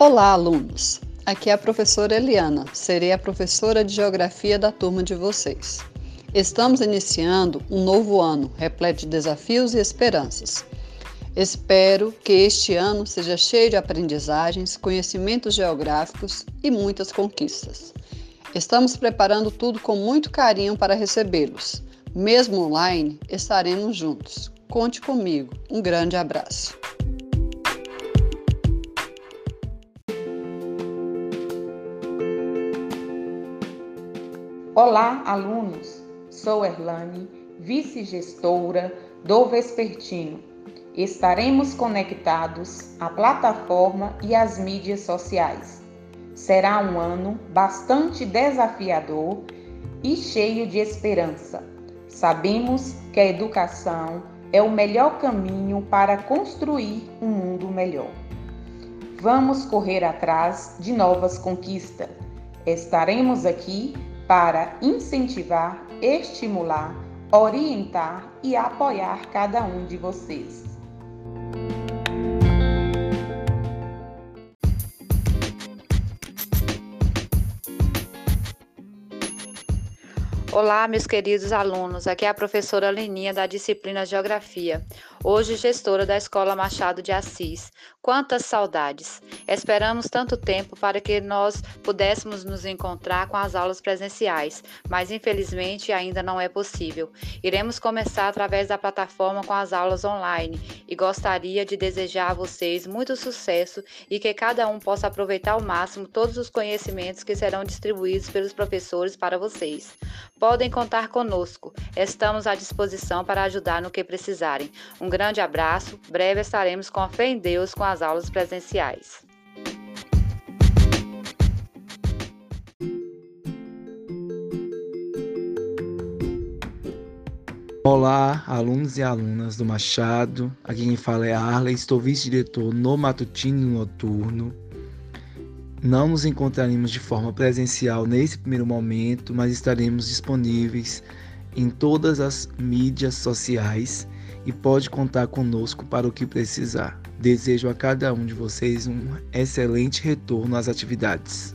Olá, alunos! Aqui é a professora Eliana, serei a professora de Geografia da turma de vocês. Estamos iniciando um novo ano repleto de desafios e esperanças. Espero que este ano seja cheio de aprendizagens, conhecimentos geográficos e muitas conquistas. Estamos preparando tudo com muito carinho para recebê-los. Mesmo online, estaremos juntos. Conte comigo. Um grande abraço. Olá, alunos! Sou Erlane, vice-gestora do Vespertino. Estaremos conectados à plataforma e às mídias sociais. Será um ano bastante desafiador e cheio de esperança. Sabemos que a educação é o melhor caminho para construir um mundo melhor. Vamos correr atrás de novas conquistas. Estaremos aqui para incentivar, estimular, orientar e apoiar cada um de vocês. Olá, meus queridos alunos. Aqui é a professora Leninha da disciplina Geografia, hoje gestora da Escola Machado de Assis. Quantas saudades! Esperamos tanto tempo para que nós pudéssemos nos encontrar com as aulas presenciais, mas infelizmente ainda não é possível. Iremos começar através da plataforma com as aulas online e gostaria de desejar a vocês muito sucesso e que cada um possa aproveitar ao máximo todos os conhecimentos que serão distribuídos pelos professores para vocês. Podem contar conosco. Estamos à disposição para ajudar no que precisarem. Um grande abraço. Breve estaremos com a fé em Deus com as aulas presenciais. Olá, alunos e alunas do Machado. Aqui quem fala é Arley, estou vice-diretor no matutino noturno. Não nos encontraremos de forma presencial nesse primeiro momento, mas estaremos disponíveis em todas as mídias sociais e pode contar conosco para o que precisar. Desejo a cada um de vocês um excelente retorno às atividades.